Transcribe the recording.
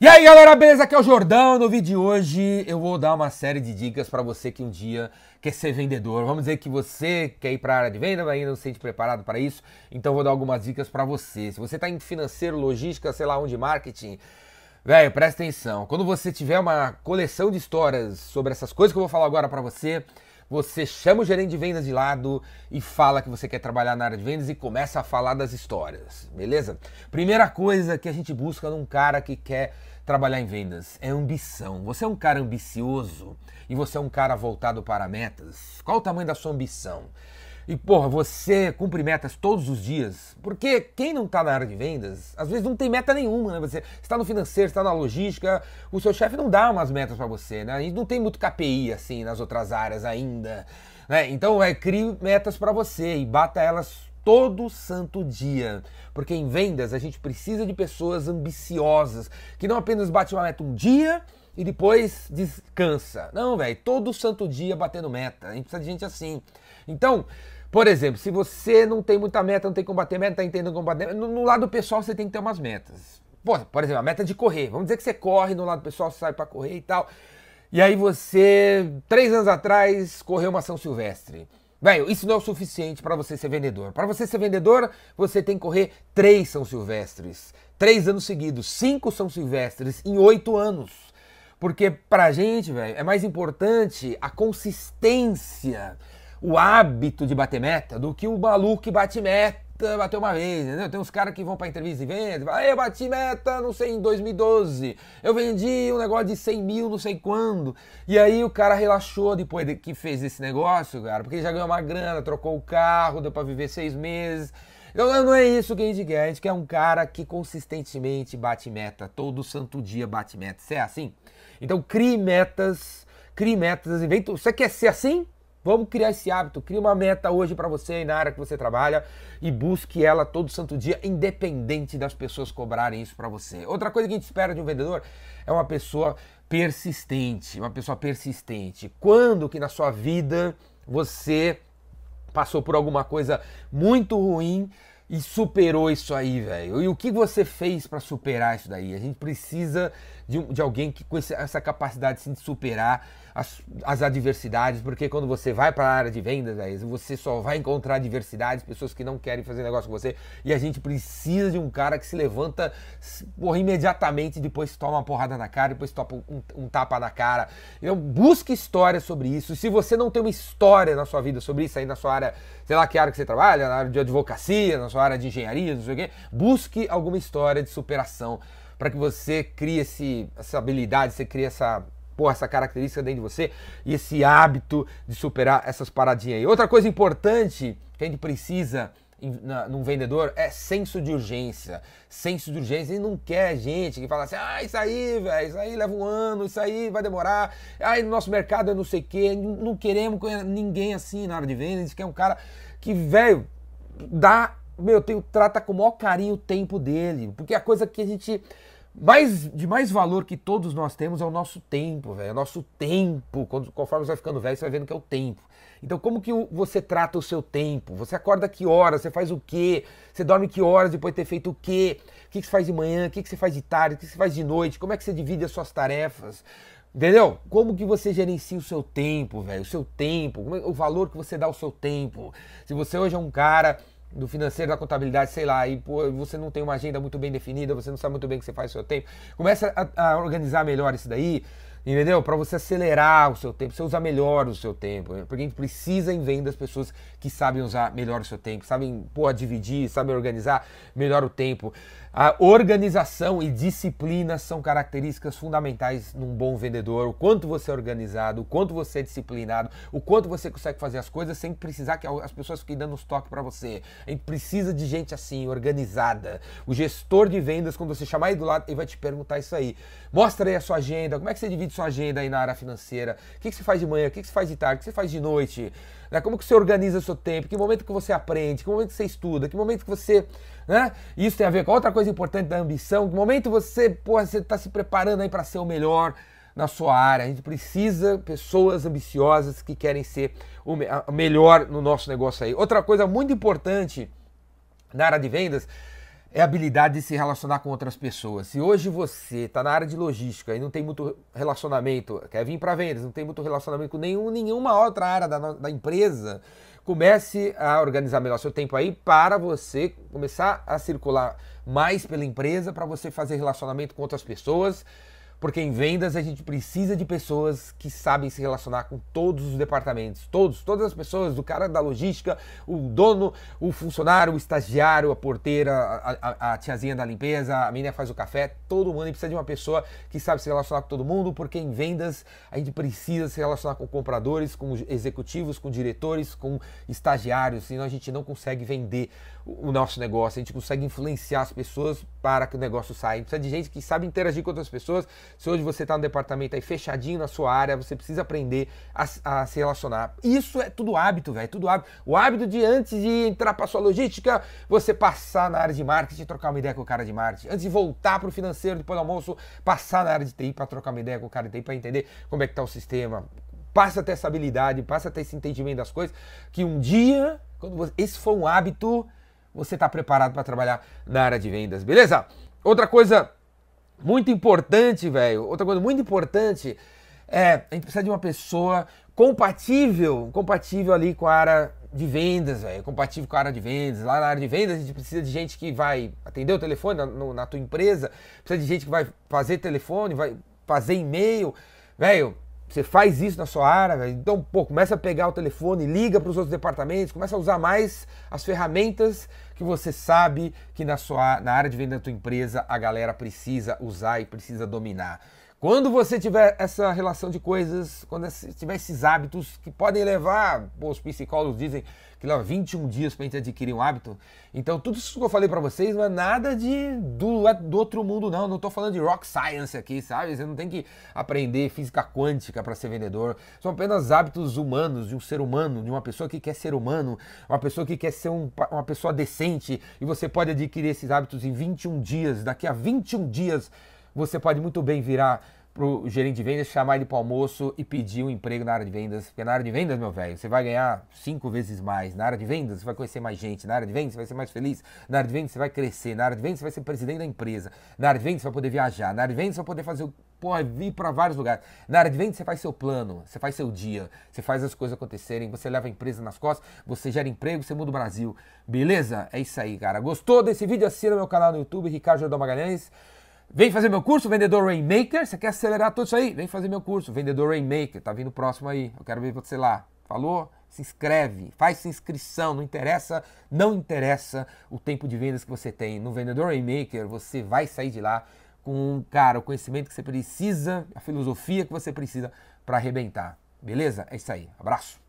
E aí galera, beleza? Aqui é o Jordão. No vídeo de hoje eu vou dar uma série de dicas para você que um dia quer ser vendedor. Vamos dizer que você quer ir para a área de venda, mas ainda não se sente preparado para isso. Então vou dar algumas dicas para você. Se você está em financeiro, logística, sei lá onde, marketing, velho, presta atenção. Quando você tiver uma coleção de histórias sobre essas coisas que eu vou falar agora para você, você chama o gerente de vendas de lado e fala que você quer trabalhar na área de vendas e começa a falar das histórias, beleza? Primeira coisa que a gente busca num cara que quer trabalhar em vendas é ambição. Você é um cara ambicioso e você é um cara voltado para metas. Qual o tamanho da sua ambição? E, porra, você cumpre metas todos os dias. Porque quem não está na área de vendas, às vezes não tem meta nenhuma, né? Você está no financeiro, está na logística, o seu chefe não dá umas metas para você, né? A gente não tem muito KPI, assim, nas outras áreas ainda, né? Então, é, crie metas para você e bata elas todo santo dia. Porque em vendas a gente precisa de pessoas ambiciosas, que não apenas bate uma meta um dia e depois descansa. Não, velho, todo santo dia batendo meta. A gente precisa de gente assim. Então, por exemplo, se você não tem muita meta, não tem como bater meta, tá entendendo como bater meta, no, no lado pessoal você tem que ter umas metas. Pô, por exemplo, a meta de correr. Vamos dizer que você corre no lado pessoal, sai para correr e tal. E aí você, três anos atrás, correu uma São Silvestre. Velho, isso não é o suficiente para você ser vendedor. Para você ser vendedor, você tem que correr três São Silvestres. Três anos seguidos, cinco São Silvestres em oito anos. Porque pra gente, velho, é mais importante a consistência o hábito de bater meta do que o maluco que bate meta, bateu uma vez, entendeu? Tem uns caras que vão pra entrevista e vendem, eu bati meta, não sei, em 2012, eu vendi um negócio de 100 mil, não sei quando, e aí o cara relaxou depois de que fez esse negócio, cara, porque ele já ganhou uma grana, trocou o carro, deu pra viver seis meses, então não é isso que a gente quer, a gente quer um cara que consistentemente bate meta, todo santo dia bate meta, você é assim? Então crie metas, crie metas, inventa, você quer ser assim? Vamos criar esse hábito. Cria uma meta hoje para você na área que você trabalha e busque ela todo santo dia, independente das pessoas cobrarem isso para você. Outra coisa que a gente espera de um vendedor é uma pessoa persistente, uma pessoa persistente. Quando que na sua vida você passou por alguma coisa muito ruim e superou isso aí, velho? E o que você fez para superar isso daí? A gente precisa de, de alguém que com essa capacidade assim, de superar as, as adversidades, porque quando você vai para a área de vendas, véio, você só vai encontrar adversidades, pessoas que não querem fazer negócio com você, e a gente precisa de um cara que se levanta porra, imediatamente, depois toma uma porrada na cara, depois toma um, um tapa na cara. Então, busque histórias sobre isso. Se você não tem uma história na sua vida sobre isso, aí na sua área, sei lá que área que você trabalha, na área de advocacia, na sua área de engenharia, não sei o quê, busque alguma história de superação para que você crie esse, essa habilidade, você crie essa, porra, essa característica dentro de você e esse hábito de superar essas paradinhas aí. Outra coisa importante que a gente precisa num vendedor é senso de urgência. Senso de urgência. Ele não quer gente que fala assim, ah, isso aí, velho, isso aí leva um ano, isso aí vai demorar, ah, no nosso mercado é não sei o quê. Não queremos ninguém assim na área de venda. A gente quer um cara que, velho, dá meu, tem, trata com o maior carinho o tempo dele. Porque a coisa que a gente. Mais, de mais valor que todos nós temos é o nosso tempo, velho. É o nosso tempo. Quando, conforme você vai ficando velho, você vai vendo que é o tempo. Então, como que você trata o seu tempo? Você acorda que horas? Você faz o quê? Você dorme que horas depois de ter feito o quê? O que você faz de manhã? O que você faz de tarde? O que você faz de noite? Como é que você divide as suas tarefas? Entendeu? Como que você gerencia o seu tempo, velho? O seu tempo, é, o valor que você dá ao seu tempo. Se você hoje é um cara do financeiro, da contabilidade, sei lá, e pô, você não tem uma agenda muito bem definida, você não sabe muito bem o que você faz no seu tempo, começa a, a organizar melhor isso daí, entendeu? Para você acelerar o seu tempo, você usar melhor o seu tempo, né? porque a gente precisa em vendas pessoas que sabem usar melhor o seu tempo, sabem, pô, dividir, sabem organizar melhor o tempo. A organização e disciplina são características fundamentais num bom vendedor. O quanto você é organizado, o quanto você é disciplinado, o quanto você consegue fazer as coisas sem precisar que as pessoas fiquem dando os toques para você. A gente precisa de gente assim, organizada. O gestor de vendas, quando você chamar ele do lado, ele vai te perguntar isso aí. Mostra aí a sua agenda, como é que você divide sua agenda aí na área financeira? O que, que você faz de manhã? O que, que você faz de tarde? O que você faz de noite? Né? Como que você organiza o seu tempo? Que momento que você aprende? Que momento que você estuda? Que momento que você... Né? Isso tem a ver com outra coisa importante da ambição. Que momento você porra, você está se preparando aí para ser o melhor na sua área. A gente precisa pessoas ambiciosas que querem ser o melhor no nosso negócio aí. Outra coisa muito importante na área de vendas é a habilidade de se relacionar com outras pessoas. Se hoje você está na área de logística e não tem muito relacionamento, quer vir para vendas, não tem muito relacionamento com nenhum, nenhuma outra área da, da empresa, comece a organizar melhor seu tempo aí para você começar a circular mais pela empresa, para você fazer relacionamento com outras pessoas porque em vendas a gente precisa de pessoas que sabem se relacionar com todos os departamentos, todos, todas as pessoas, do cara da logística, o dono, o funcionário, o estagiário, a porteira, a, a, a tiazinha da limpeza, a menina faz o café, todo mundo precisa de uma pessoa que sabe se relacionar com todo mundo, porque em vendas a gente precisa se relacionar com compradores, com executivos, com diretores, com estagiários, senão a gente não consegue vender o nosso negócio, a gente consegue influenciar as pessoas para que o negócio saia. Precisa de gente que sabe interagir com outras pessoas. Se hoje você está no departamento aí fechadinho na sua área, você precisa aprender a, a se relacionar. Isso é tudo hábito, velho, é tudo hábito. O hábito de antes de entrar para sua logística, você passar na área de marketing, trocar uma ideia com o cara de marketing. Antes de voltar para o financeiro depois do almoço, passar na área de TI para trocar uma ideia com o cara de TI para entender como é que está o sistema. Passa a ter essa habilidade, passa a ter esse entendimento das coisas, que um dia, quando você, esse for um hábito, você está preparado para trabalhar na área de vendas, beleza? Outra coisa muito importante, velho, outra coisa muito importante é a gente precisa de uma pessoa compatível, compatível ali com a área de vendas, velho, compatível com a área de vendas. Lá na área de vendas a gente precisa de gente que vai atender o telefone na, no, na tua empresa, precisa de gente que vai fazer telefone, vai fazer e-mail, velho você faz isso na sua área, então, pô, começa a pegar o telefone, liga para os outros departamentos, começa a usar mais as ferramentas que você sabe que na sua na área de venda da tua empresa a galera precisa usar e precisa dominar. Quando você tiver essa relação de coisas, quando tiver esses hábitos que podem levar, pô, os psicólogos dizem que leva 21 dias para a gente adquirir um hábito. Então, tudo isso que eu falei para vocês não é nada de do, do outro mundo, não. Não estou falando de rock science aqui, sabe? Você não tem que aprender física quântica para ser vendedor. São apenas hábitos humanos de um ser humano, de uma pessoa que quer ser humano, uma pessoa que quer ser um, uma pessoa decente. E você pode adquirir esses hábitos em 21 dias. Daqui a 21 dias você pode muito bem virar pro gerente de vendas, chamar ele para o almoço e pedir um emprego na área de vendas. Porque na área de vendas, meu velho, você vai ganhar cinco vezes mais. Na área de vendas, você vai conhecer mais gente. Na área de vendas, você vai ser mais feliz. Na área de vendas, você vai crescer. Na área de vendas, você vai ser presidente da empresa. Na área de vendas, você vai poder viajar. Na área de vendas, você vai poder fazer o pô, vir para vários lugares. Na área de vendas, você faz seu plano, você faz seu dia, você faz as coisas acontecerem, você leva a empresa nas costas, você gera emprego, você muda o Brasil. Beleza? É isso aí, cara. Gostou desse vídeo? Assina meu canal no YouTube, Ricardo Jordão Magalhães. Vem fazer meu curso, Vendedor Rainmaker. Você quer acelerar tudo isso aí? Vem fazer meu curso, Vendedor Rainmaker. Tá vindo próximo aí. Eu quero ver você lá. Falou? Se inscreve, faz sua inscrição. Não interessa, não interessa o tempo de vendas que você tem. No Vendedor Rainmaker, você vai sair de lá com, cara, o conhecimento que você precisa, a filosofia que você precisa para arrebentar. Beleza? É isso aí. Abraço.